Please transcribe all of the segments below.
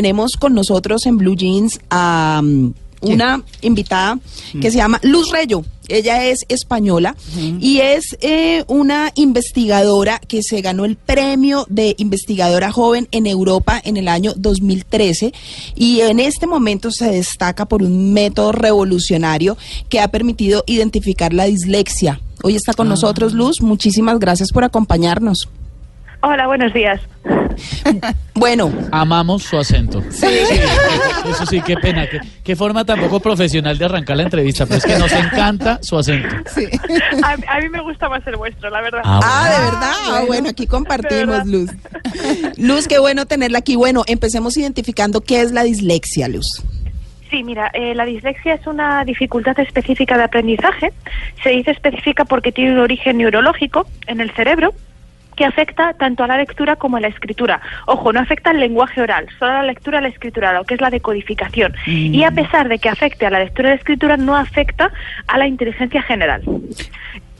Tenemos con nosotros en Blue Jeans a um, una invitada que se llama Luz Reyo. Ella es española y es eh, una investigadora que se ganó el premio de investigadora joven en Europa en el año 2013 y en este momento se destaca por un método revolucionario que ha permitido identificar la dislexia. Hoy está con nosotros Luz. Muchísimas gracias por acompañarnos. Hola, buenos días. Bueno, Amamos su acento. Sí. Eso sí, qué pena. Qué, qué forma tan poco profesional de arrancar la entrevista, pero es que nos encanta su acento. A, a mí me gusta más el vuestro, la verdad. Ah, Ah, de verdad. Ah, bueno, aquí compartimos, Luz. Luz, qué bueno tenerla aquí. Bueno, empecemos identificando qué es la dislexia, Luz. Sí, mira, eh, la dislexia es una dificultad específica de aprendizaje. Se dice específica porque tiene un origen neurológico en el cerebro que afecta tanto a la lectura como a la escritura. Ojo, no afecta al lenguaje oral, solo a la lectura y a la escritura, lo que es la decodificación. Y a pesar de que afecte a la lectura y la escritura, no afecta a la inteligencia general.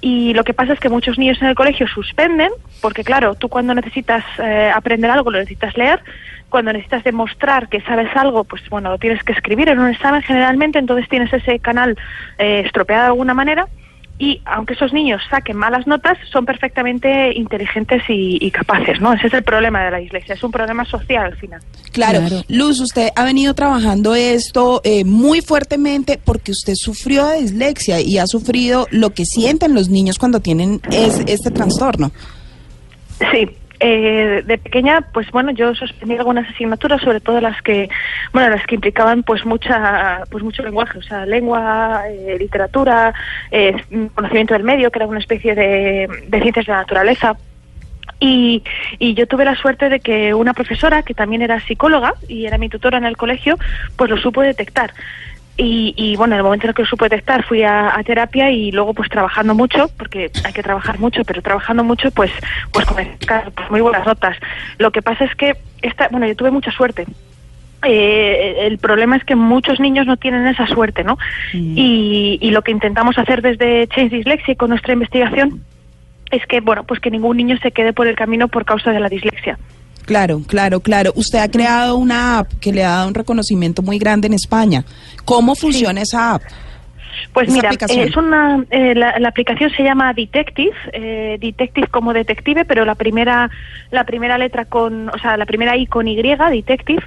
Y lo que pasa es que muchos niños en el colegio suspenden, porque claro, tú cuando necesitas eh, aprender algo lo necesitas leer, cuando necesitas demostrar que sabes algo, pues bueno, lo tienes que escribir en un examen generalmente, entonces tienes ese canal eh, estropeado de alguna manera. Y aunque esos niños saquen malas notas, son perfectamente inteligentes y, y capaces, ¿no? Ese es el problema de la dislexia, es un problema social al final. Claro. Claro. Luz, usted ha venido trabajando esto eh, muy fuertemente porque usted sufrió de dislexia y ha sufrido lo que sienten los niños cuando tienen es- este trastorno. Sí, eh, de pequeña, pues bueno, yo suspendí algunas asignaturas, sobre todo las que, bueno, las que implicaban pues mucha, pues mucho lenguaje, o sea, lengua, eh, literatura, eh, conocimiento del medio, que era una especie de, de ciencias de la naturaleza. Y, y yo tuve la suerte de que una profesora, que también era psicóloga y era mi tutora en el colegio, pues lo supo detectar. Y, y, bueno, en el momento en el que lo supo detectar fui a, a terapia y luego pues trabajando mucho, porque hay que trabajar mucho, pero trabajando mucho pues pues sacar, pues, muy buenas notas. Lo que pasa es que esta, bueno, yo tuve mucha suerte. Eh, el problema es que muchos niños no tienen esa suerte, ¿no? Y, y lo que intentamos hacer desde Change Dyslexia y con nuestra investigación es que, bueno, pues que ningún niño se quede por el camino por causa de la dislexia. Claro, claro, claro. Usted ha creado una app que le ha dado un reconocimiento muy grande en España. ¿Cómo funciona esa app? Pues mira, aplicación. es una, eh, la, la aplicación se llama Detective, eh, Detective como detective, pero la primera, la primera letra con, o sea, la primera I con Y, Detective.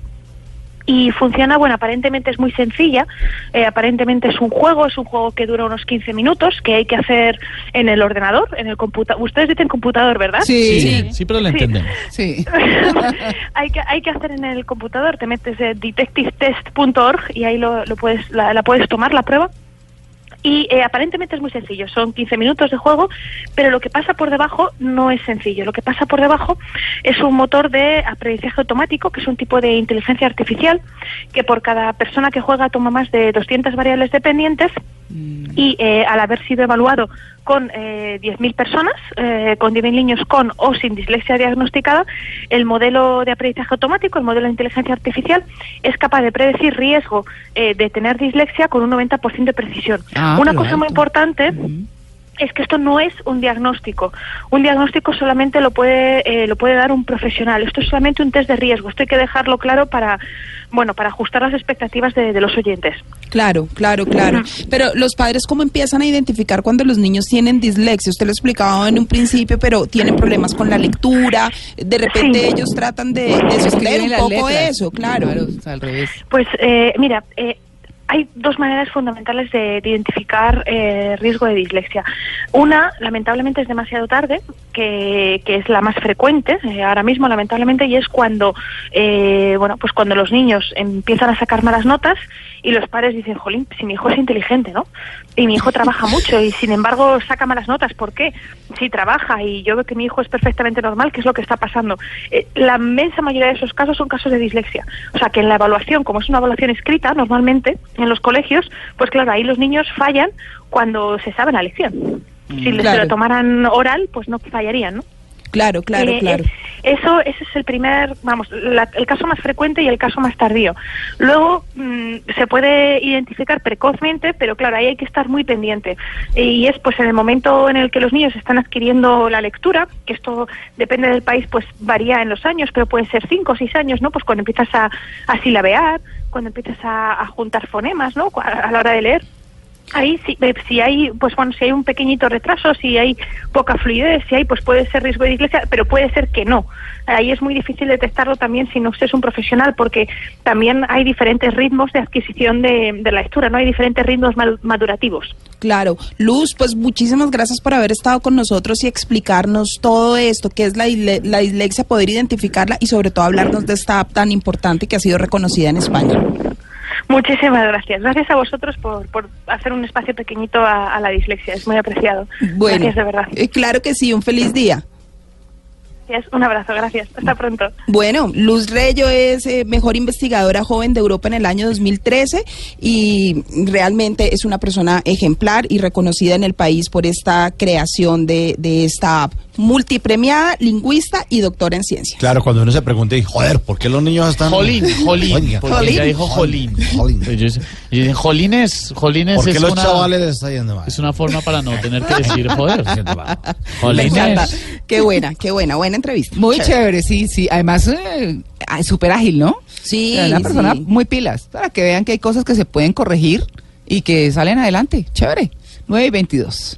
Y funciona, bueno, aparentemente es muy sencilla, eh, aparentemente es un juego, es un juego que dura unos 15 minutos, que hay que hacer en el ordenador, en el computador. Ustedes dicen computador, ¿verdad? Sí, sí, pero lo Sí. entendemos. Sí. hay que hay que hacer en el computador te metes en detectivetest.org y ahí lo, lo puedes la, la puedes tomar la prueba y eh, aparentemente es muy sencillo, son 15 minutos de juego, pero lo que pasa por debajo no es sencillo. Lo que pasa por debajo es un motor de aprendizaje automático, que es un tipo de inteligencia artificial, que por cada persona que juega toma más de 200 variables dependientes y eh, al haber sido evaluado con eh, 10.000 personas, eh, con 10.000 niños con o sin dislexia diagnosticada, el modelo de aprendizaje automático, el modelo de inteligencia artificial, es capaz de predecir riesgo eh, de tener dislexia con un 90% de precisión. Ah, Una cosa muy importante es que esto no es un diagnóstico. Un diagnóstico solamente lo puede eh, lo puede dar un profesional. Esto es solamente un test de riesgo. Esto hay que dejarlo claro para bueno para ajustar las expectativas de, de los oyentes. Claro, claro, claro. Pero los padres, ¿cómo empiezan a identificar cuando los niños tienen dislexia? Usted lo explicaba en un principio, pero tienen problemas con la lectura. De repente Sí. ellos tratan de, de sostener un poco letras. eso, claro. al revés. Pues eh, mira, eh, hay dos maneras fundamentales de, de identificar eh, riesgo de dislexia. Una, lamentablemente, es demasiado tarde, que, que es la más frecuente eh, ahora mismo, lamentablemente, y es cuando, eh, bueno, pues cuando los niños empiezan a sacar malas notas y los padres dicen, jolín, si mi hijo es inteligente, ¿no? Y mi hijo trabaja mucho y sin embargo saca malas notas. ¿Por qué? Si trabaja y yo veo que mi hijo es perfectamente normal, ¿qué es lo que está pasando? Eh, la inmensa mayoría de esos casos son casos de dislexia. O sea, que en la evaluación, como es una evaluación escrita, normalmente en los colegios, pues claro, ahí los niños fallan cuando se sabe la lección. Si les Claro. lo tomaran oral, pues no fallarían, ¿no? Claro, claro, Eh, claro. es- eso, ese es el primer, vamos, la- el caso más frecuente y el caso más tardío. Luego mm, se puede identificar precozmente, pero claro, ahí hay que estar muy pendiente. Y es pues en el momento en el que los niños están adquiriendo la lectura, que esto depende del país, pues varía en los años, pero pueden ser cinco o seis años, ¿no? Pues cuando empiezas a, a silabear, cuando empiezas a, juntar fonemas, ¿no? A, a la hora de leer. Ahí sí, eh, si hay, pues bueno, si hay un pequeñito retraso, si hay poca fluidez, si hay, pues puede ser riesgo de dislexia, pero puede ser que no. Ahí es muy difícil detectarlo también si no es un profesional, porque también hay diferentes ritmos de adquisición de, la lectura, no hay diferentes ritmos madurativos. Claro. Luz, pues muchísimas gracias por haber estado con nosotros y explicarnos todo esto, qué es la, la dislexia, poder identificarla y sobre todo hablarnos de esta app tan importante que ha sido reconocida en España. Muchísimas gracias. Gracias a vosotros por, por hacer un espacio pequeñito a, a la dislexia. Es muy apreciado. Bueno, Gracias de verdad. eh, claro que sí, un feliz día. Un abrazo. Gracias. Hasta pronto. Bueno, Luz Reyo es eh, mejor investigadora joven de Europa en el año 2013 y realmente es una persona ejemplar y reconocida en el país por esta creación de, de esta app. Multipremiada, lingüista y doctora en ciencia. Claro, cuando uno se pregunta, y, joder, ¿por qué los niños están... Jolín, Jolín. Porque Jolín. ella dijo Jolín. Jolín. Dicen, Jolines, Jolines ¿Por qué es los una, chavales les está yendo mal? es una forma para no tener que decir joder. Me Jolines. encanta. Qué buena, qué buena, buena entrevista. Muy Chévere. chévere, sí, sí. Además, eh, ah, súper ágil, ¿no? Sí, Una persona sí. muy pilas, para que vean que hay cosas que se pueden corregir y que salen adelante. Chévere. 9 y 22.